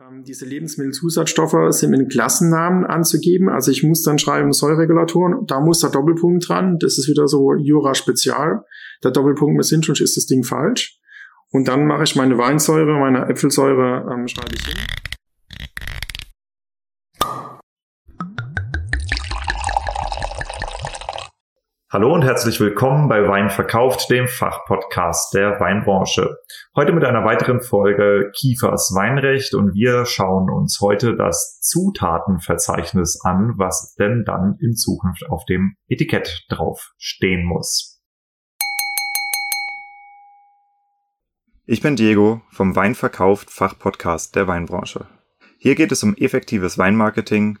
Ähm, diese Lebensmittelzusatzstoffe sind mit Klassennamen anzugeben. Also ich muss dann schreiben Säuregulatoren, da muss der Doppelpunkt dran. Das ist wieder so Jura Spezial. Der Doppelpunkt mit sind, sonst ist das Ding falsch. Und dann mache ich meine Weinsäure, meine Äpfelsäure, ähm, schreibe ich hin. Hallo und herzlich willkommen bei Wein verkauft, dem Fachpodcast der Weinbranche. Heute mit einer weiteren Folge Kiefers Weinrecht und wir schauen uns heute das Zutatenverzeichnis an, was denn dann in Zukunft auf dem Etikett drauf stehen muss. Ich bin Diego vom Wein verkauft Fachpodcast der Weinbranche. Hier geht es um effektives Weinmarketing,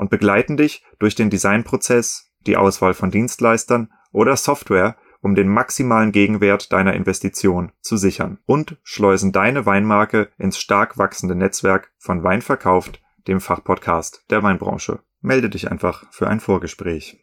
und begleiten dich durch den Designprozess, die Auswahl von Dienstleistern oder Software, um den maximalen Gegenwert deiner Investition zu sichern und schleusen deine Weinmarke ins stark wachsende Netzwerk von Wein verkauft, dem Fachpodcast der Weinbranche. Melde dich einfach für ein Vorgespräch.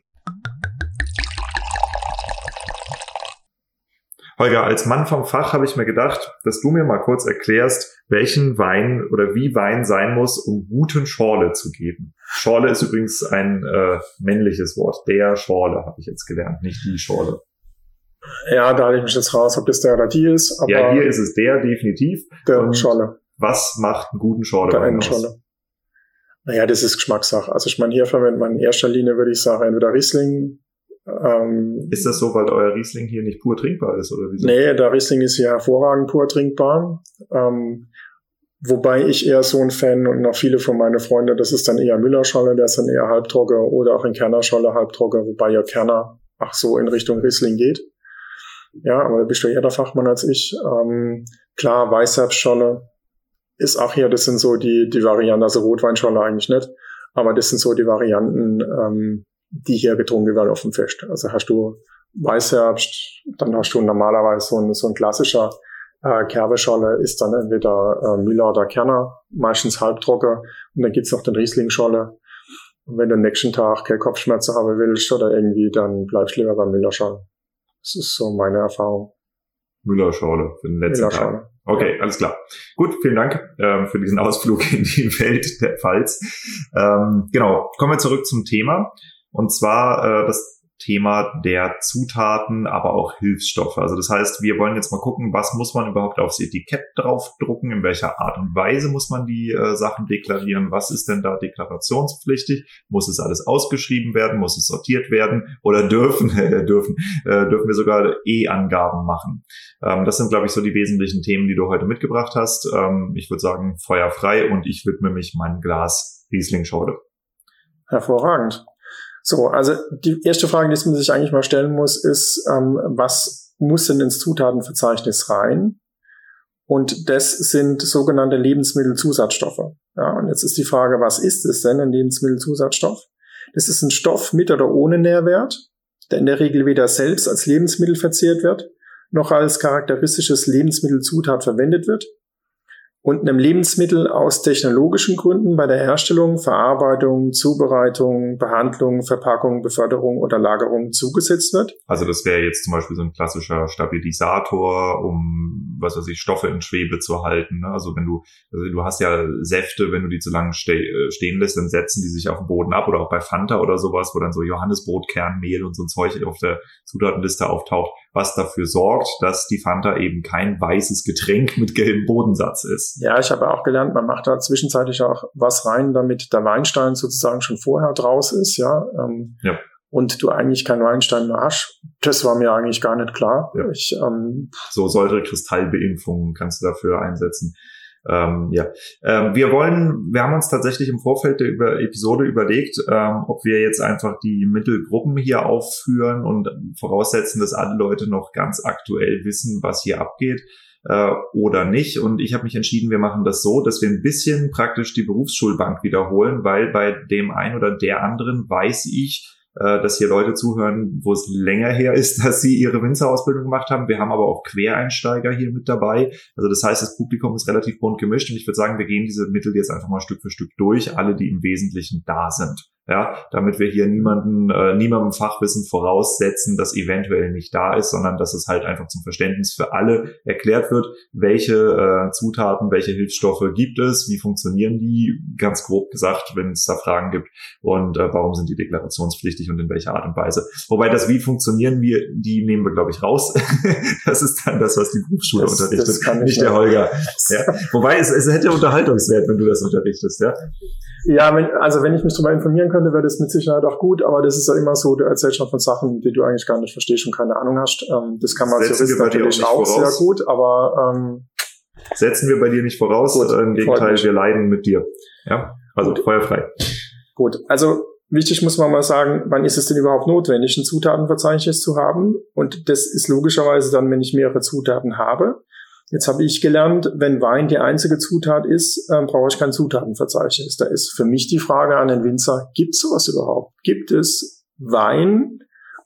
Holger, als Mann vom Fach habe ich mir gedacht, dass du mir mal kurz erklärst, welchen Wein oder wie Wein sein muss, um guten Schorle zu geben. Schorle ist übrigens ein äh, männliches Wort. Der Schorle habe ich jetzt gelernt, nicht die Schorle. Ja, da ich mich jetzt raus, ob das der oder die ist. Aber ja, hier ist es der definitiv. Der Und Schorle. Was macht einen guten Schorle? Der einen Schorle. Naja, das ist Geschmackssache. Also ich meine, hier verwendet man in erster Linie, würde ich sagen, entweder Riesling, ähm, ist das so, weil euer Riesling hier nicht pur trinkbar ist oder wieso? Nee, der Riesling ist hier hervorragend pur trinkbar. Ähm, wobei ich eher so ein Fan und noch viele von meinen Freunden, das ist dann eher Müllerscholle, der ist dann eher halbtrocken oder auch in Kernerscholle halbtrocken, wobei ja Kerner ach so in Richtung Riesling geht. Ja, aber da bist du eher der Fachmann als ich. Ähm, klar, Weißherbstscholle ist auch hier, das sind so die, die Varianten, also Rotweinscholle eigentlich nicht, aber das sind so die Varianten, ähm, die hier getrunken werden auf dem Fest. Also hast du Weißherbst, dann hast du normalerweise so ein, so ein klassischer äh, Kerbescholle, ist dann entweder äh, Müller oder Kerner, meistens halbtrocken. Und dann gibt's noch den Rieslingscholle. Und wenn du am nächsten Tag keine Kopfschmerzen haben willst oder irgendwie, dann bleibst du lieber beim Müllerschale. Das ist so meine Erfahrung. Müllerschale für den letzten. Tag. Okay, alles klar. Gut, vielen Dank ähm, für diesen Ausflug in die Welt der Pfalz. Ähm, genau, kommen wir zurück zum Thema. Und zwar äh, das Thema der Zutaten, aber auch Hilfsstoffe. Also das heißt, wir wollen jetzt mal gucken, was muss man überhaupt aufs Etikett draufdrucken, in welcher Art und Weise muss man die äh, Sachen deklarieren, was ist denn da deklarationspflichtig, muss es alles ausgeschrieben werden, muss es sortiert werden oder dürfen äh, dürfen äh, dürfen wir sogar E-Angaben machen. Ähm, das sind, glaube ich, so die wesentlichen Themen, die du heute mitgebracht hast. Ähm, ich würde sagen, feuerfrei und ich widme mich meinem Glas Riesling-Schorle. Hervorragend. So, also die erste Frage, die man sich eigentlich mal stellen muss, ist, ähm, was muss denn ins Zutatenverzeichnis rein? Und das sind sogenannte Lebensmittelzusatzstoffe. Ja, und jetzt ist die Frage, was ist es denn, ein Lebensmittelzusatzstoff? Das ist ein Stoff mit oder ohne Nährwert, der in der Regel weder selbst als Lebensmittel verzehrt wird, noch als charakteristisches Lebensmittelzutat verwendet wird und einem Lebensmittel aus technologischen Gründen bei der Herstellung, Verarbeitung, Zubereitung, Behandlung, Verpackung, Beförderung oder Lagerung zugesetzt wird. Also das wäre jetzt zum Beispiel so ein klassischer Stabilisator, um was weiß ich, Stoffe in Schwebe zu halten. Ne? Also wenn du, also du hast ja Säfte, wenn du die zu lange ste äh, stehen lässt, dann setzen die sich auf den Boden ab oder auch bei Fanta oder sowas, wo dann so Johannesbrotkernmehl und so ein Zeug auf der Zutatenliste auftaucht was dafür sorgt, dass die Fanta eben kein weißes Getränk mit gelbem Bodensatz ist. Ja, ich habe auch gelernt, man macht da zwischenzeitlich auch was rein, damit der Weinstein sozusagen schon vorher draus ist, ja. Ähm, ja. Und du eigentlich keinen Weinstein mehr hast. Das war mir eigentlich gar nicht klar. Ja. Ich, ähm, so Säurekristallbeimpfungen kannst du dafür einsetzen. Ähm, ja, ähm, wir wollen, wir haben uns tatsächlich im Vorfeld der über Episode überlegt, ähm, ob wir jetzt einfach die Mittelgruppen hier aufführen und voraussetzen, dass alle Leute noch ganz aktuell wissen, was hier abgeht äh, oder nicht. Und ich habe mich entschieden, wir machen das so, dass wir ein bisschen praktisch die Berufsschulbank wiederholen, weil bei dem einen oder der anderen weiß ich, äh, dass hier Leute zuhören, wo es länger her ist, dass sie ihre Winzerausbildung gemacht haben. Wir haben aber auch Quereinsteiger hier mit dabei. Also das heißt, das Publikum ist relativ bunt gemischt und ich würde sagen, wir gehen diese Mittel jetzt einfach mal Stück für Stück durch, alle, die im Wesentlichen da sind ja, damit wir hier niemanden, äh, niemandem Fachwissen voraussetzen, das eventuell nicht da ist, sondern dass es halt einfach zum Verständnis für alle erklärt wird, welche äh, Zutaten, welche Hilfsstoffe gibt es, wie funktionieren die, ganz grob gesagt, wenn es da Fragen gibt und äh, warum sind die deklarationspflichtig und in welcher Art und Weise. Wobei das wie funktionieren wir, die nehmen wir glaube ich raus. das ist dann das, was die Berufsschule das, unterrichtet, das nicht der Holger. Ja. Wobei es, es hätte Unterhaltungswert, wenn du das unterrichtest, ja. Ja, wenn, also wenn ich mich darüber informieren könnte, wäre das mit Sicherheit auch gut, aber das ist ja immer so, du erzählst schon von Sachen, die du eigentlich gar nicht verstehst und keine Ahnung hast. Ähm, das kann man als Jurist natürlich auch, auch sehr gut, aber ähm, setzen wir bei dir nicht voraus. Gut, Im Gegenteil, wir leiden mit dir. Ja, also gut. feuerfrei. Gut, also wichtig muss man mal sagen, wann ist es denn überhaupt notwendig, ein Zutatenverzeichnis zu haben? Und das ist logischerweise dann, wenn ich mehrere Zutaten habe. Jetzt habe ich gelernt, wenn Wein die einzige Zutat ist, äh, brauche ich kein Zutatenverzeichnis. Da ist für mich die Frage an den Winzer, gibt es sowas überhaupt? Gibt es Wein,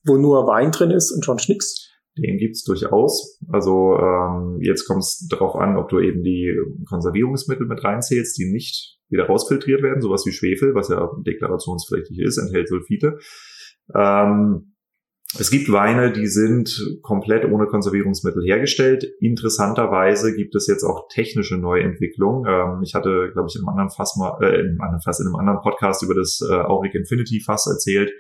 wo nur Wein drin ist und schon nix? Den gibt's durchaus. Also ähm, jetzt kommt es darauf an, ob du eben die Konservierungsmittel mit reinzählst, die nicht wieder rausfiltriert werden, sowas wie Schwefel, was ja deklarationspflichtig ist, enthält Sulfite. Ähm, es gibt Weine, die sind komplett ohne Konservierungsmittel hergestellt. Interessanterweise gibt es jetzt auch technische Neuentwicklungen. Ähm, ich hatte, glaube ich, in einem anderen Fass mal, äh, in einem anderen Fass, in einem anderen Podcast über das äh, Auric Infinity Fass erzählt,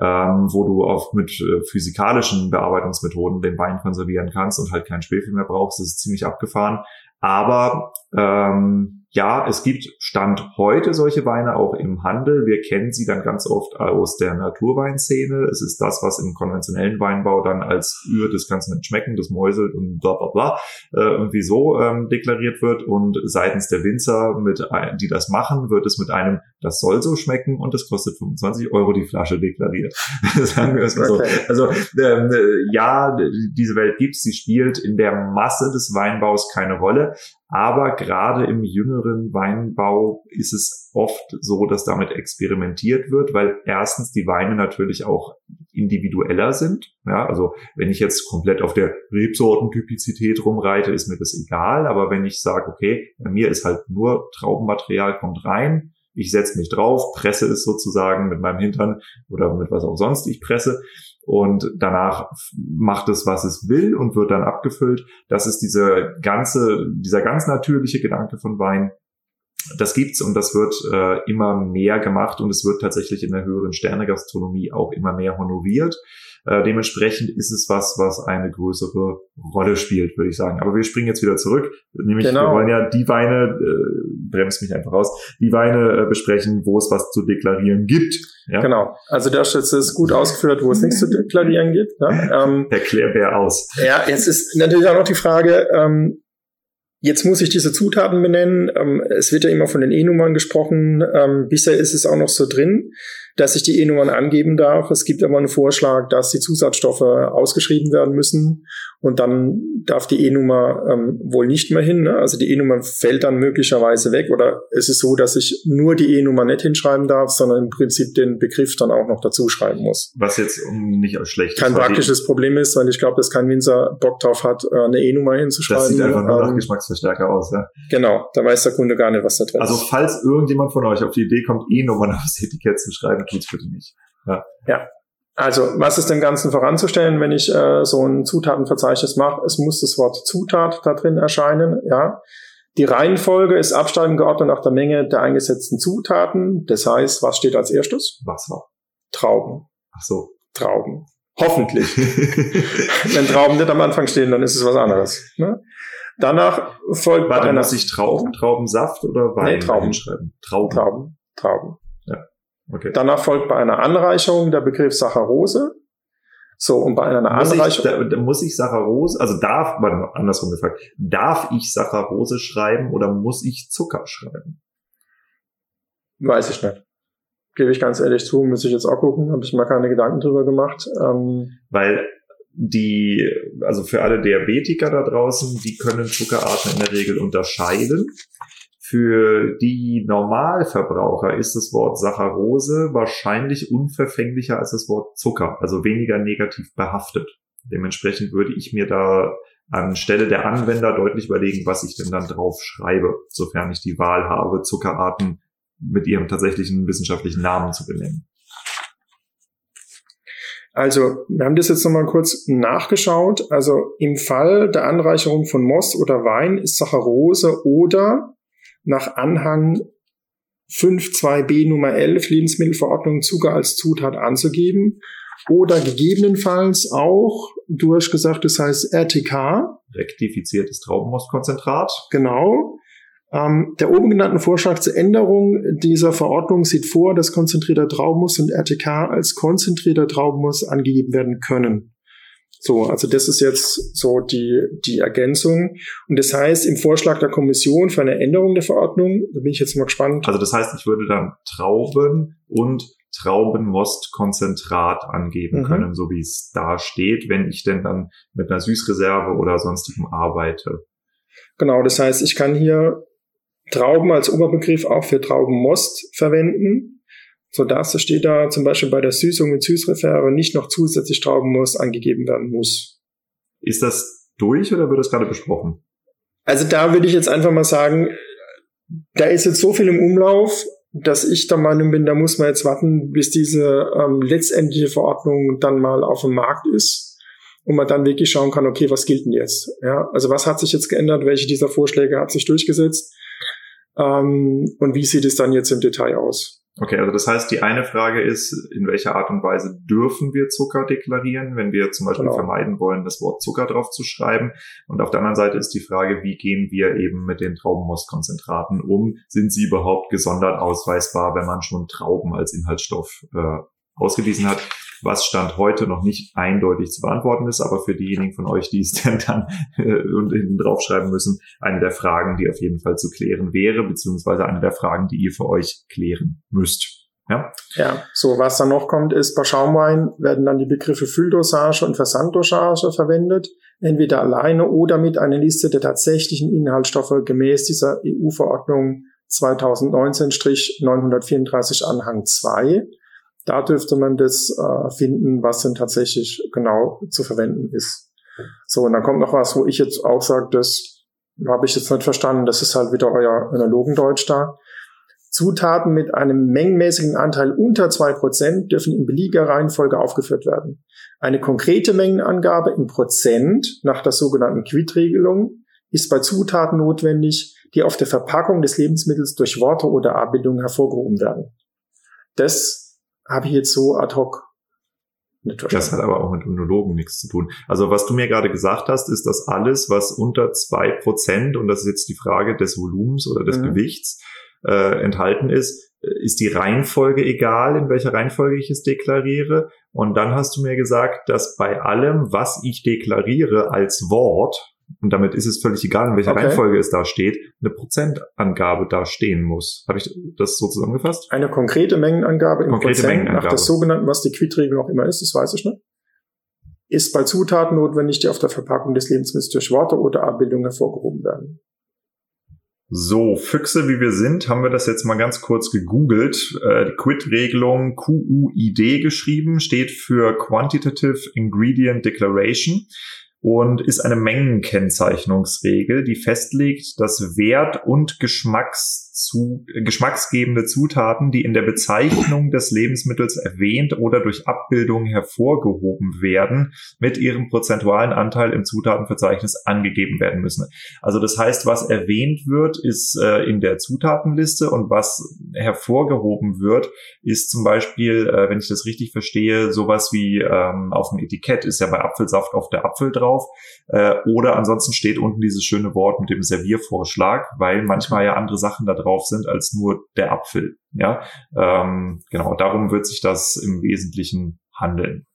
ähm, wo du auch mit äh, physikalischen Bearbeitungsmethoden den Wein konservieren kannst und halt kein Schwefel mehr brauchst. Das ist ziemlich abgefahren. Aber ähm, ja, es gibt Stand heute solche Weine auch im Handel. Wir kennen sie dann ganz oft aus der Naturweinszene. Es ist das, was im konventionellen Weinbau dann als Ür, du nicht schmecken, das mäuselt und bla bla bla, äh, irgendwie so ähm, deklariert wird. Und seitens der Winzer, mit, die das machen, wird es mit einem, das soll so schmecken und das kostet 25 Euro die Flasche deklariert. Sagen wir es mal so. Also ähm, ja, diese Welt gibt's, sie spielt in der Masse des Weinbaus keine Rolle. Aber gerade im jüngeren Weinbau ist es oft so, dass damit experimentiert wird, weil erstens die Weine natürlich auch individueller sind. Ja, also wenn ich jetzt komplett auf der Rebsortentypizität rumreite, ist mir das egal. Aber wenn ich sage, okay, bei mir ist halt nur Traubenmaterial kommt rein, ich setze mich drauf, presse es sozusagen mit meinem Hintern oder mit was auch sonst ich presse und danach macht es, was es will und wird dann abgefüllt. Das ist diese ganze, dieser ganz natürliche Gedanke von Wein. Das gibt's und das wird äh, immer mehr gemacht und es wird tatsächlich in der höheren Sternegastronomie auch immer mehr honoriert. Äh, dementsprechend ist es was, was eine größere Rolle spielt, würde ich sagen. Aber wir springen jetzt wieder zurück. Nämlich, genau. wir wollen ja die Weine, äh, bremst mich einfach raus, die Weine äh, besprechen, wo es was zu deklarieren gibt. Ja? Genau. Also da ist gut ausgeführt, wo es nichts zu deklarieren gibt. Ja? Ähm, Erklär wer aus. Ja, jetzt ist natürlich auch noch die Frage, ähm, Jetzt muss ich diese Zutaten benennen. Ähm, es wird ja immer von den E-Nummern gesprochen. Ähm, bisher ist es auch noch so drin, dass ich die E-Nummern angeben darf. Es gibt aber einen Vorschlag, dass die Zusatzstoffe ausgeschrieben werden müssen. Und dann darf die E-Nummer ähm, wohl nicht mehr hin. Ne? Also die E-Nummer fällt dann möglicherweise weg oder es ist so, dass ich nur die E-Nummer nicht hinschreiben darf, sondern im Prinzip den Begriff dann auch noch dazu schreiben muss. Was jetzt nicht schlecht kein praktisches Problem ist, weil ich glaube, dass kein Winzer Bock drauf hat, äh, eine E-Nummer hinzuschreiben. Das sieht einfach nur nach ähm, Geschmacksverstärker aus. Ja? Genau, da weiß der Kunde gar nicht, was da drin also, ist. Also falls irgendjemand von euch auf die Idee kommt, E-Nummern aufs Etikett zu schreiben, tut's bitte nicht. Ja. ja. Also, was ist dem Ganzen voranzustellen, wenn ich äh, so ein Zutatenverzeichnis mache? Es muss das Wort Zutat da drin erscheinen, ja. Die Reihenfolge ist absteigend geordnet nach der Menge der eingesetzten Zutaten. Das heißt, was steht als erstes? Wasser. Trauben. Ach so. Trauben. Hoffentlich. wenn Trauben nicht am Anfang stehen, dann ist es was anderes. Ne? Danach folgt Warte, einer... muss ich Trauben, Traubensaft oder Wein nee, Trauben. schreiben? Trauben. Trauben. Trauben. Okay. Danach folgt bei einer Anreicherung der Begriff Saccharose. So, und bei einer muss Anreicherung. Ich, da, da, muss ich Saccharose, also darf, warte, andersrum gefragt, darf ich Saccharose schreiben oder muss ich Zucker schreiben? Weiß ich nicht. Gebe ich ganz ehrlich zu, muss ich jetzt auch gucken, habe ich mal keine Gedanken drüber gemacht. Ähm, Weil die, also für alle Diabetiker da draußen, die können Zuckerarten in der Regel unterscheiden. Für die Normalverbraucher ist das Wort Saccharose wahrscheinlich unverfänglicher als das Wort Zucker, also weniger negativ behaftet. Dementsprechend würde ich mir da anstelle der Anwender deutlich überlegen, was ich denn dann drauf schreibe, sofern ich die Wahl habe, Zuckerarten mit ihrem tatsächlichen wissenschaftlichen Namen zu benennen. Also, wir haben das jetzt nochmal kurz nachgeschaut. Also, im Fall der Anreicherung von Most oder Wein ist Saccharose oder nach Anhang 5.2b Nummer 11 Lebensmittelverordnung Zucker als Zutat anzugeben oder gegebenenfalls auch durchgesagt, das heißt RTK. Rektifiziertes Traubenmostkonzentrat. Genau. Ähm, der oben genannten Vorschlag zur Änderung dieser Verordnung sieht vor, dass konzentrierter Traubenmus und RTK als konzentrierter Traubenmus angegeben werden können. So, also das ist jetzt so die, die Ergänzung. Und das heißt, im Vorschlag der Kommission für eine Änderung der Verordnung, da bin ich jetzt mal gespannt. Also das heißt, ich würde dann Trauben und Traubenmostkonzentrat angeben mhm. können, so wie es da steht, wenn ich denn dann mit einer Süßreserve oder sonstigem arbeite. Genau, das heißt, ich kann hier Trauben als Oberbegriff auch für Traubenmost verwenden sodass es steht da zum Beispiel bei der Süßung mit Süßreferre nicht noch zusätzlich Traubenmus angegeben werden muss. Ist das durch oder wird das gerade besprochen? Also da würde ich jetzt einfach mal sagen, da ist jetzt so viel im Umlauf, dass ich der Meinung bin, da muss man jetzt warten, bis diese ähm, letztendliche Verordnung dann mal auf dem Markt ist und man dann wirklich schauen kann, okay, was gilt denn jetzt? Ja, also was hat sich jetzt geändert? Welche dieser Vorschläge hat sich durchgesetzt? Ähm, und wie sieht es dann jetzt im Detail aus? Okay, also das heißt, die eine Frage ist, in welcher Art und Weise dürfen wir Zucker deklarieren, wenn wir zum Beispiel genau. vermeiden wollen, das Wort Zucker drauf zu schreiben. Und auf der anderen Seite ist die Frage, wie gehen wir eben mit den Traubenmostkonzentraten um? Sind sie überhaupt gesondert ausweisbar, wenn man schon Trauben als Inhaltsstoff äh, ausgewiesen hat? Was Stand heute noch nicht eindeutig zu beantworten ist, aber für diejenigen von euch, die es denn dann äh, hinten draufschreiben müssen, eine der Fragen, die auf jeden Fall zu klären wäre, beziehungsweise eine der Fragen, die ihr für euch klären müsst. Ja. ja, so was dann noch kommt, ist bei Schaumwein werden dann die Begriffe Fülldosage und Versanddosage verwendet, entweder alleine oder mit einer Liste der tatsächlichen Inhaltsstoffe gemäß dieser EU-Verordnung 2019-934 Anhang 2. Da dürfte man das äh, finden, was denn tatsächlich genau zu verwenden ist. So, und dann kommt noch was, wo ich jetzt auch sage, das habe ich jetzt nicht verstanden, das ist halt wieder euer Analogendeutsch da. Zutaten mit einem mengenmäßigen Anteil unter zwei Prozent dürfen in beliebiger Reihenfolge aufgeführt werden. Eine konkrete Mengenangabe in Prozent nach der sogenannten Quid-Regelung ist bei Zutaten notwendig, die auf der Verpackung des Lebensmittels durch Worte oder Abbildungen hervorgehoben werden. Das habe ich jetzt so ad hoc. Das hat aber auch mit Monologen nichts zu tun. Also was du mir gerade gesagt hast, ist, dass alles, was unter zwei Prozent, und das ist jetzt die Frage des Volumens oder des mhm. Gewichts, äh, enthalten ist, ist die Reihenfolge egal, in welcher Reihenfolge ich es deklariere. Und dann hast du mir gesagt, dass bei allem, was ich deklariere als Wort, und damit ist es völlig egal, in welcher okay. Reihenfolge es da steht, eine Prozentangabe da stehen muss. Habe ich das so zusammengefasst? Eine konkrete Mengenangabe im konkrete Prozent Mengenangabe. nach der sogenannten, was die Quid-Regel auch immer ist, das weiß ich nicht. ist bei Zutaten notwendig, die auf der Verpackung des Lebensmittels durch Worte oder Abbildungen hervorgehoben werden. So, Füchse wie wir sind, haben wir das jetzt mal ganz kurz gegoogelt. Äh, die Quid-Regelung QUID geschrieben, steht für Quantitative Ingredient Declaration und ist eine Mengenkennzeichnungsregel, die festlegt, dass Wert und Geschmacks zu, äh, geschmacksgebende Zutaten, die in der Bezeichnung des Lebensmittels erwähnt oder durch Abbildung hervorgehoben werden, mit ihrem prozentualen Anteil im Zutatenverzeichnis angegeben werden müssen. Also das heißt, was erwähnt wird, ist äh, in der Zutatenliste und was hervorgehoben wird, ist zum Beispiel, äh, wenn ich das richtig verstehe, sowas wie ähm, auf dem Etikett ist ja bei Apfelsaft auf der Apfel drauf äh, oder ansonsten steht unten dieses schöne Wort mit dem Serviervorschlag, weil manchmal ja andere Sachen da drauf drauf sind als nur der Apfel. Ja, ähm, genau, darum wird sich das im Wesentlichen handeln.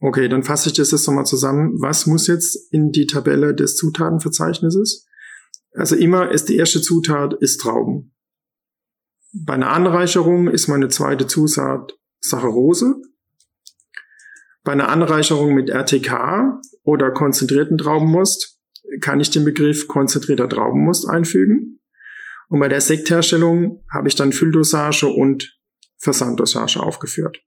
Okay, dann fasse ich das jetzt nochmal zusammen. Was muss jetzt in die Tabelle des Zutatenverzeichnisses? Also immer ist die erste Zutat ist Trauben. Bei einer Anreicherung ist meine zweite Zusat Saccharose. Bei einer Anreicherung mit RTK oder konzentrierten Traubenmust kann ich den Begriff konzentrierter Traubenmust einfügen. Und bei der Sektherstellung habe ich dann Fülldosage und Versanddosage aufgeführt.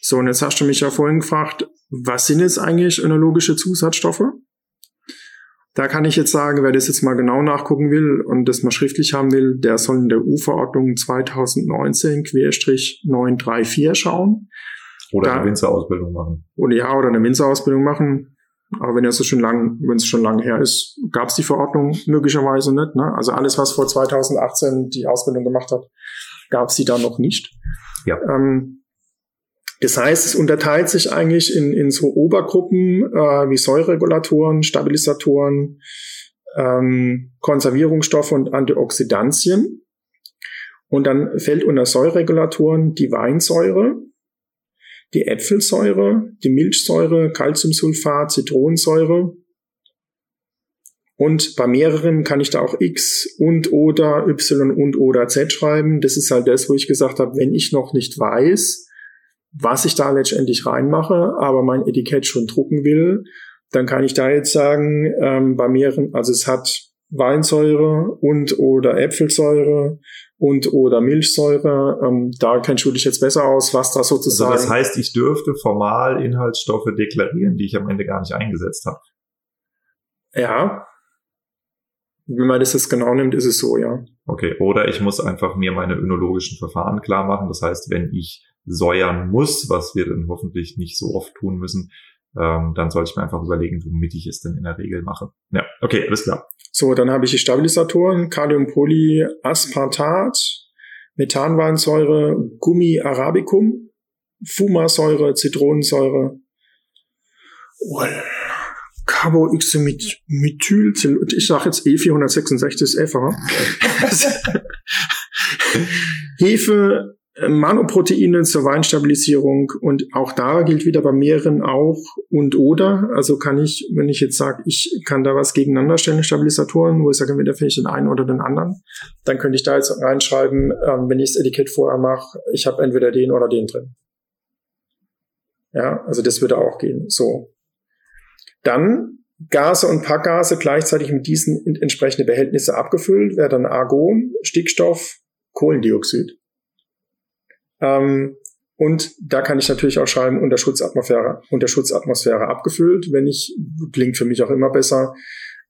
So, und jetzt hast du mich ja vorhin gefragt, was sind jetzt eigentlich önologische Zusatzstoffe? Da kann ich jetzt sagen, wer das jetzt mal genau nachgucken will und das mal schriftlich haben will, der soll in der U-Verordnung 2019-934 schauen. Oder da, eine Winzerausbildung machen. Oder ja, oder eine Winzerausbildung machen. Aber wenn es schon lang, wenn es schon lange her ist, gab es die Verordnung möglicherweise nicht. Ne? Also alles, was vor 2018 die Ausbildung gemacht hat, gab es die da noch nicht. Ja. Ähm, das heißt, es unterteilt sich eigentlich in, in so Obergruppen äh, wie Säureregulatoren, Stabilisatoren, ähm, Konservierungsstoffe und Antioxidantien. Und dann fällt unter Säureregulatoren die Weinsäure, die Äpfelsäure, die Milchsäure, Calciumsulfat, Zitronensäure. Und bei mehreren kann ich da auch X und oder Y und oder Z schreiben. Das ist halt das, wo ich gesagt habe, wenn ich noch nicht weiß, was ich da letztendlich reinmache, aber mein Etikett schon drucken will, dann kann ich da jetzt sagen, ähm, bei mehreren, also es hat Weinsäure und oder Äpfelsäure und oder Milchsäure. Ähm, da du dich jetzt besser aus, was da sozusagen. Also das heißt, ich dürfte formal Inhaltsstoffe deklarieren, die ich am Ende gar nicht eingesetzt habe. Ja. Wenn man das jetzt genau nimmt, ist es so, ja. Okay, oder ich muss einfach mir meine önologischen Verfahren klar machen. Das heißt, wenn ich säuern muss, was wir dann hoffentlich nicht so oft tun müssen, ähm, dann sollte ich mir einfach überlegen, womit ich es denn in der Regel mache. Ja, okay, alles klar. So, dann habe ich die Stabilisatoren, Kaliumpolyaspartat, Methanweinsäure, Gummi arabicum, Fumasäure, Zitronensäure, oh, Carboxymethyl, ich sage jetzt E466F, Hefe, Manoproteine zur Weinstabilisierung und auch da gilt wieder bei mehreren auch und oder. Also kann ich, wenn ich jetzt sage, ich kann da was gegeneinander stellen, Stabilisatoren, wo ich sage, entweder finde ich den einen oder den anderen, dann könnte ich da jetzt reinschreiben, ähm, wenn ich das Etikett vorher mache, ich habe entweder den oder den drin. Ja, also das würde auch gehen. So. Dann Gase und Packgase gleichzeitig mit diesen entsprechende Behältnisse abgefüllt, wäre dann Argon, Stickstoff, Kohlendioxid. Ähm, und da kann ich natürlich auch schreiben, unter Schutzatmosphäre, unter Schutzatmosphäre abgefüllt, wenn ich, klingt für mich auch immer besser,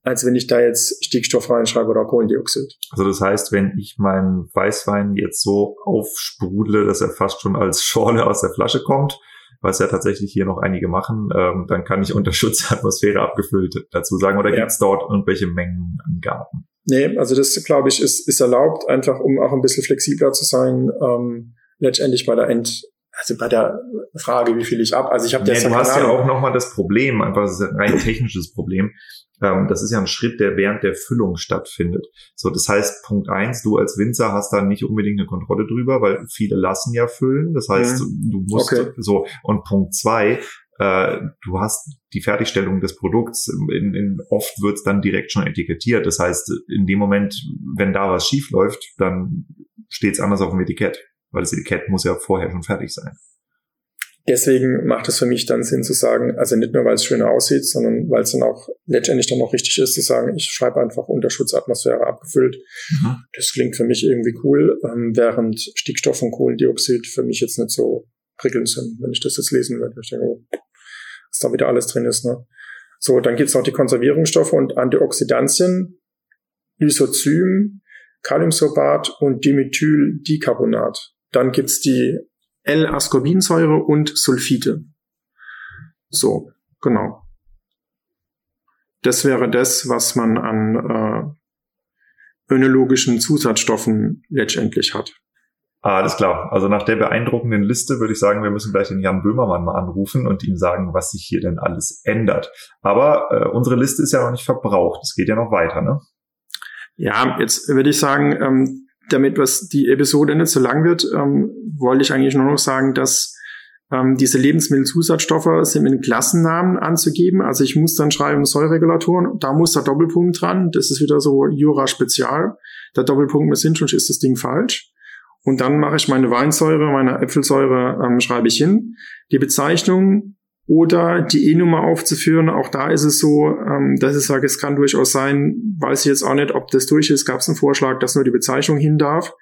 als wenn ich da jetzt Stickstoff reinschreibe oder Kohlendioxid. Also das heißt, wenn ich meinen Weißwein jetzt so aufsprudle, dass er fast schon als Schorle aus der Flasche kommt, was ja tatsächlich hier noch einige machen, ähm, dann kann ich unter Schutzatmosphäre abgefüllt dazu sagen. Oder ja. gibt es dort irgendwelche Mengenangaben? Nee, also das glaube ich ist, ist erlaubt, einfach um auch ein bisschen flexibler zu sein. Ähm, letztendlich bei der End, also bei der Frage, wie viel ich ab. Also ich habe nee, du hast ja auch nochmal das Problem, einfach das ist ein rein technisches Problem. Ähm, das ist ja ein Schritt, der während der Füllung stattfindet. So, das heißt, Punkt eins, du als Winzer hast da nicht unbedingt eine Kontrolle drüber, weil viele lassen ja füllen. Das heißt, mhm. du musst okay. so. Und Punkt zwei, äh, du hast die Fertigstellung des Produkts, in, in, oft wird es dann direkt schon etikettiert. Das heißt, in dem Moment, wenn da was schief läuft, dann steht es anders auf dem Etikett weil das Etikett muss ja vorher schon fertig sein. deswegen macht es für mich dann Sinn zu sagen, also nicht nur, weil es schöner aussieht, sondern weil es dann auch letztendlich dann auch richtig ist, zu sagen, ich schreibe einfach unter Schutzatmosphäre abgefüllt. Mhm. Das klingt für mich irgendwie cool, ähm, während Stickstoff und Kohlendioxid für mich jetzt nicht so prickelnd sind, wenn ich das jetzt lesen würde. Ich denke, oh, was da wieder alles drin ist. Ne? So, dann gibt's noch die Konservierungsstoffe und Antioxidantien, Lysozym, Kaliumsorbat und Dimethyldicarbonat. Dann gibt's die L-Ascorbinsäure und Sulfite. So, genau. Das wäre das, was man an äh, önologischen Zusatzstoffen letztendlich hat. Ah, alles klar. Also nach der beeindruckenden Liste würde ich sagen, wir müssen gleich den Jan Böhmermann mal anrufen und ihm sagen, was sich hier denn alles ändert. Aber äh, unsere Liste ist ja noch nicht verbraucht. Es geht ja noch weiter, ne? Ja, jetzt würde ich sagen, ähm, damit was die Episode nicht so lang wird, ähm, wollte ich eigentlich nur noch sagen, dass ähm, diese Lebensmittelzusatzstoffe sind mit Klassennamen anzugeben. Also ich muss dann schreiben Säuregulatoren, da muss der Doppelpunkt dran. Das ist wieder so Jura Spezial. Der Doppelpunkt muss hin, sonst ist das Ding falsch. Und dann mache ich meine Weinsäure, meine Äpfelsäure, ähm, schreibe ich hin. Die Bezeichnung oder die E-Nummer aufzuführen, auch da ist es so, ähm, dass ich sage, es kann durchaus sein, weiß ich jetzt auch nicht, ob das durch ist, gab es einen Vorschlag, dass nur die Bezeichnung hin darf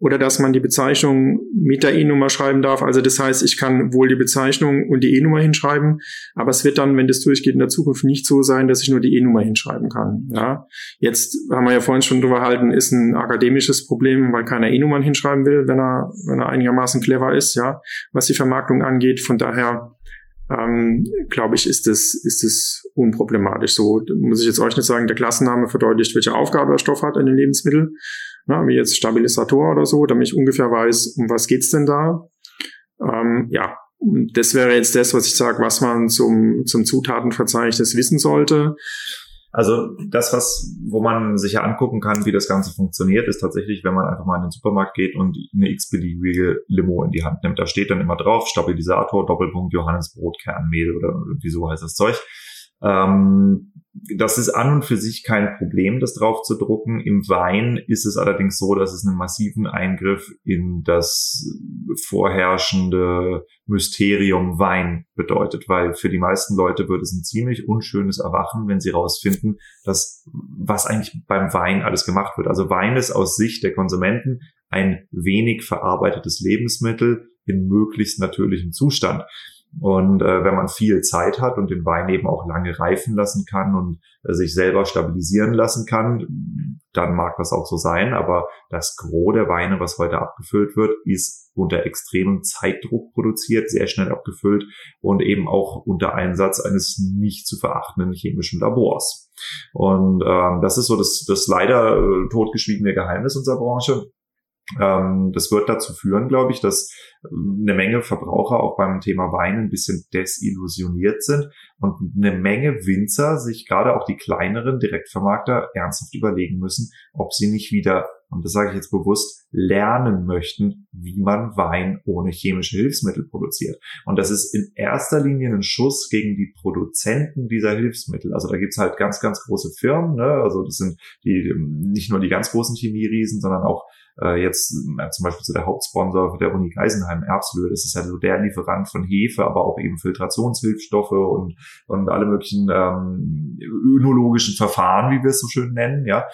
oder dass man die Bezeichnung mit der E-Nummer schreiben darf. Also das heißt, ich kann wohl die Bezeichnung und die E-Nummer hinschreiben, aber es wird dann, wenn das durchgeht, in der Zukunft nicht so sein, dass ich nur die E-Nummer hinschreiben kann. Ja, jetzt haben wir ja vorhin schon drüber gehalten, ist ein akademisches Problem, weil keiner E-Nummern hinschreiben will, wenn er, wenn er einigermaßen clever ist, ja, was die Vermarktung angeht. Von daher ähm, glaube ich, ist es ist es unproblematisch. So muss ich jetzt euch nicht sagen, der Klassenname verdeutlicht, welche Aufgabe der Stoff hat in den Lebensmitteln na, wie jetzt Stabilisator oder so, damit ich ungefähr weiß, um was geht's denn da. Ähm, ja, das wäre jetzt das, was ich sage, was man zum, zum Zutatenverzeichnis wissen sollte. Also das, was, wo man sich ja angucken kann, wie das Ganze funktioniert, ist tatsächlich, wenn man einfach mal in den Supermarkt geht und eine x-beliebige Limo in die Hand nimmt. Da steht dann immer drauf, Stabilisator, Doppelpunkt, Johannesbrot, Kernmehl oder irgendwie so heißt das Zeug. Ähm, das ist an und für sich kein Problem, das drauf zu drucken. Im Wein ist es allerdings so, dass es einen massiven Eingriff in das vorherrschende Mysterium Wein bedeutet, weil für die meisten Leute wird es ein ziemlich unschönes Erwachen, wenn sie rausfinden, dass was eigentlich beim Wein alles gemacht wird. Also Wein ist aus Sicht der Konsumenten ein wenig verarbeitetes Lebensmittel in möglichst natürlichem Zustand. Und äh, wenn man viel Zeit hat und den Wein eben auch lange reifen lassen kann und äh, sich selber stabilisieren lassen kann, dann mag das auch so sein. Aber das Gros der Weine, was heute abgefüllt wird, ist unter extremem Zeitdruck produziert, sehr schnell abgefüllt und eben auch unter Einsatz eines nicht zu verachtenden chemischen Labors. Und ähm, das ist so das, das leider äh, totgeschwiegene Geheimnis unserer Branche das wird dazu führen, glaube ich, dass ähm, eine Menge Verbraucher auch beim Thema Wein ein bisschen desillusioniert sind und eine Menge Winzer, sich gerade auch die kleineren Direktvermarkter ernsthaft überlegen müssen, ob sie nicht wieder, und das sage ich jetzt bewusst, lernen möchten, wie man Wein ohne chemische Hilfsmittel produziert. Und das ist in erster Linie ein Schuss gegen die Produzenten dieser Hilfsmittel. Also da gibt's halt ganz, ganz große Firmen, ne? also das sind die nicht nur die ganz großen Chemieriesen, sondern auch äh, jetzt äh, zum Beispiel so der Hauptsponsor der Uni Geisenheim, Erbslöhe, das ist ja so der Lieferant von Hefe, aber auch eben Filtrationshilfstoffe und, und alle möglichen ähm, önologischen Verfahren, wie wir es so schön nennen, ja.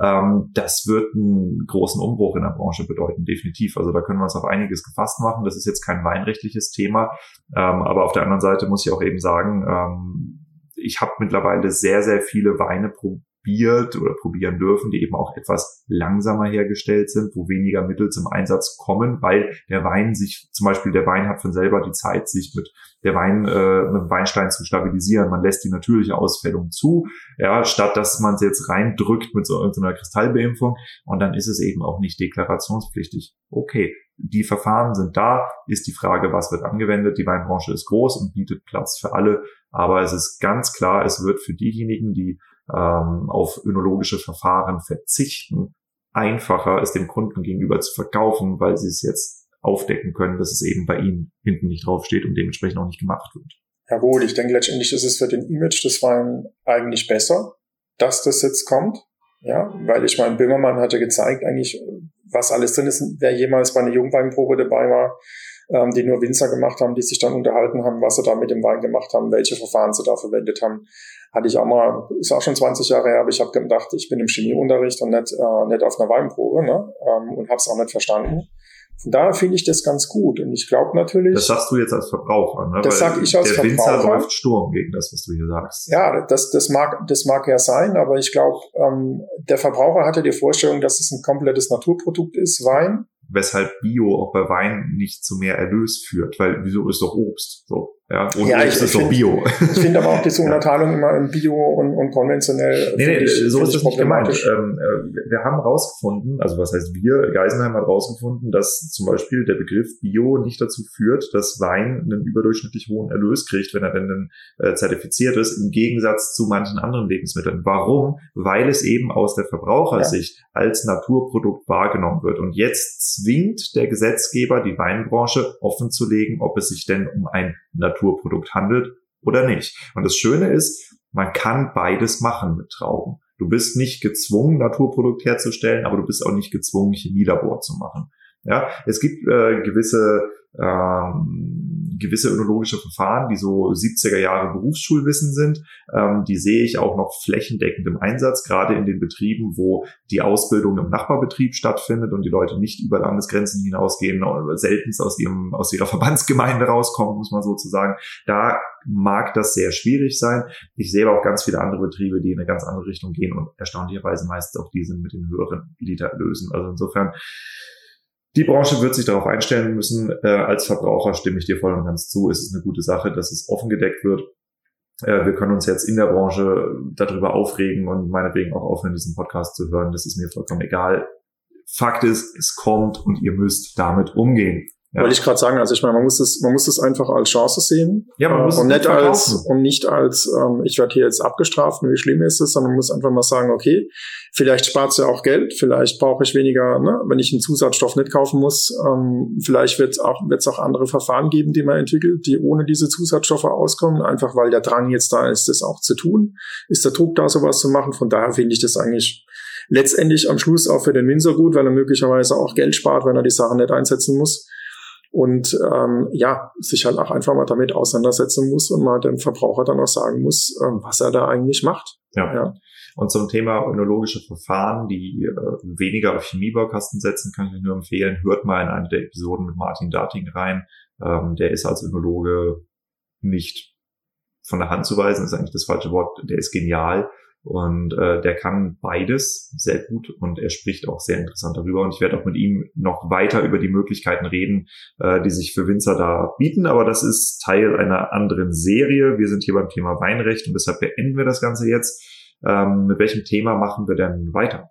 Ähm, das wird einen großen Umbruch in der Branche bedeuten, definitiv. Also da können wir uns auf einiges gefasst machen. Das ist jetzt kein weinrechtliches Thema, ähm, aber auf der anderen Seite muss ich auch eben sagen, ähm, ich habe mittlerweile sehr, sehr viele Weine probiert probiert oder probieren dürfen, die eben auch etwas langsamer hergestellt sind, wo weniger Mittel zum Einsatz kommen, weil der Wein sich, zum Beispiel der Wein hat von selber die Zeit, sich mit der Wein, äh, mit dem Weinstein zu stabilisieren. Man lässt die natürliche Ausfällung zu, ja, statt dass man es jetzt reindrückt mit so, so einer Kristallbeimpfung und dann ist es eben auch nicht deklarationspflichtig. Okay, die Verfahren sind da, ist die Frage, was wird angewendet. Die Weinbranche ist groß und bietet Platz für alle, aber es ist ganz klar, es wird für diejenigen, die ähm, auf önologische Verfahren verzichten, einfacher es dem Kunden gegenüber zu verkaufen, weil sie es jetzt aufdecken können, dass es eben bei ihnen hinten nicht draufsteht und dementsprechend auch nicht gemacht wird. Ja gut, ich denke letztendlich ist es für den Image des Wein eigentlich besser, dass das jetzt kommt. Ja, weil ich meine, Böhmermann hatte gezeigt eigentlich, was alles drin ist. Wer jemals bei einer Jungweinprobe dabei war, ähm, die nur Winzer gemacht haben, die sich dann unterhalten haben, was sie da mit dem Wein gemacht haben, welche Verfahren sie da verwendet haben. Hatte ich auch mal, ist auch schon 20 Jahre her, aber ich habe gedacht, ich bin im Chemieunterricht und nicht, äh, nicht auf einer Weinprobe ne? ähm, und habe es auch nicht verstanden. Von daher finde ich das ganz gut. Und ich glaube natürlich. Das sagst du jetzt als Verbraucher, ne? Das sag ich als der Verbraucher. Der Winzer läuft Sturm gegen das, was du hier sagst. Ja, das, das, mag, das mag ja sein, aber ich glaube, ähm, der Verbraucher hatte die Vorstellung, dass es ein komplettes Naturprodukt ist, Wein weshalb Bio auch bei Wein nicht zu mehr Erlös führt, weil wieso ist doch Obst so. Ja, und ja, ich, ist doch Bio. Ich finde aber auch diese Unterteilung immer in Bio und, und konventionell. Nee, nee, ich, so ist das nicht gemeint. Ähm, äh, wir haben rausgefunden, also was heißt wir, Geisenheim hat rausgefunden, dass zum Beispiel der Begriff Bio nicht dazu führt, dass Wein einen überdurchschnittlich hohen Erlös kriegt, wenn er denn äh, zertifiziert ist, im Gegensatz zu manchen anderen Lebensmitteln. Warum? Weil es eben aus der Verbrauchersicht ja. als Naturprodukt wahrgenommen wird. Und jetzt zwingt der Gesetzgeber die Weinbranche offenzulegen, ob es sich denn um ein Naturprodukt handelt oder nicht. Und das Schöne ist, man kann beides machen mit Trauben. Du bist nicht gezwungen, Naturprodukt herzustellen, aber du bist auch nicht gezwungen, Chemielabor zu machen. Ja, es gibt äh, gewisse ähm, gewisse önologische Verfahren, die so 70er Jahre Berufsschulwissen sind, ähm, die sehe ich auch noch flächendeckend im Einsatz, gerade in den Betrieben, wo die Ausbildung im Nachbarbetrieb stattfindet und die Leute nicht über Landesgrenzen hinausgehen oder selten aus ihrem aus ihrer Verbandsgemeinde rauskommen, muss man sozusagen. Da mag das sehr schwierig sein. Ich sehe aber auch ganz viele andere Betriebe, die in eine ganz andere Richtung gehen und erstaunlicherweise meistens auch die sind mit den höheren Litererlösen. Also insofern die Branche wird sich darauf einstellen müssen. Äh, als Verbraucher stimme ich dir voll und ganz zu. Es ist eine gute Sache, dass es offen gedeckt wird. Äh, wir können uns jetzt in der Branche darüber aufregen und meinetwegen auch aufhören, diesen Podcast zu hören. Das ist mir vollkommen egal. Fakt ist, es kommt und ihr müsst damit umgehen. Ja. Wollte ich gerade sagen, also ich meine, man muss es, man muss es einfach als Chance sehen. Ja, man muss und nicht als und nicht als, ähm, ich werde hier jetzt abgestraft und wie schlimm ist es, sondern man muss einfach mal sagen, okay, vielleicht spart es ja auch Geld, vielleicht brauche ich weniger, ne, wenn ich einen Zusatzstoff nicht kaufen muss, ähm, vielleicht wird es auch, wird's auch andere Verfahren geben, die man entwickelt, die ohne diese Zusatzstoffe auskommen, einfach weil der Drang jetzt da ist, das auch zu tun. Ist der Druck da, sowas zu machen? Von daher finde ich das eigentlich letztendlich am Schluss auch für den Winzer gut, weil er möglicherweise auch Geld spart, wenn er die Sachen nicht einsetzen muss und ähm, ja, sich halt auch einfach mal damit auseinandersetzen muss und mal dem Verbraucher dann auch sagen muss, ähm, was er da eigentlich macht. Ja. ja. Und zum Thema önologische Verfahren, die äh, weniger auf Chemiebaukasten setzen, kann ich nur empfehlen, hört mal in eine der Episoden mit Martin Darting rein. Ähm, der ist als Önologe nicht von der Hand zu weisen, ist eigentlich das falsche Wort. Der ist genial und äh, der kann beides sehr gut und er spricht auch sehr interessant darüber. Und ich werde auch mit ihm noch weiter über die Möglichkeiten reden, äh, die sich für Winzer da bieten. Aber das ist Teil einer anderen Serie. Wir sind hier beim Thema Weinrecht und deshalb beenden wir das Ganze jetzt. Ähm, mit welchem Thema machen wir denn weiter?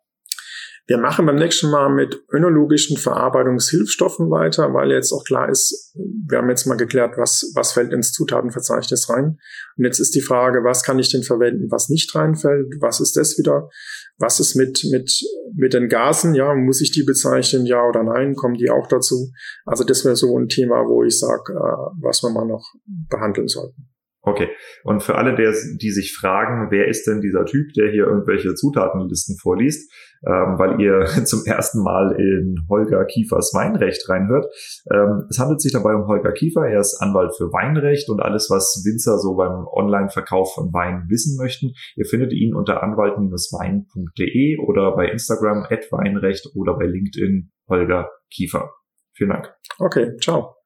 Wir machen beim nächsten Mal mit önologischen Verarbeitungshilfstoffen weiter, weil jetzt auch klar ist, wir haben jetzt mal geklärt, was, was fällt ins Zutatenverzeichnis rein. Und jetzt ist die Frage, was kann ich denn verwenden, was nicht reinfällt? Was ist das wieder? Was ist mit, mit, mit den Gasen? Ja, muss ich die bezeichnen? Ja oder nein? Kommen die auch dazu? Also das wäre so ein Thema, wo ich sage, äh, was wir mal noch behandeln sollten. Okay. Und für alle, der, die sich fragen, wer ist denn dieser Typ, der hier irgendwelche Zutatenlisten vorliest, ähm, weil ihr zum ersten Mal in Holger Kiefers Weinrecht reinhört. Ähm, es handelt sich dabei um Holger Kiefer. Er ist Anwalt für Weinrecht und alles, was Winzer so beim Online-Verkauf von Wein wissen möchten. Ihr findet ihn unter anwalt-wein.de oder bei Instagram at Weinrecht oder bei LinkedIn Holger Kiefer. Vielen Dank. Okay, ciao.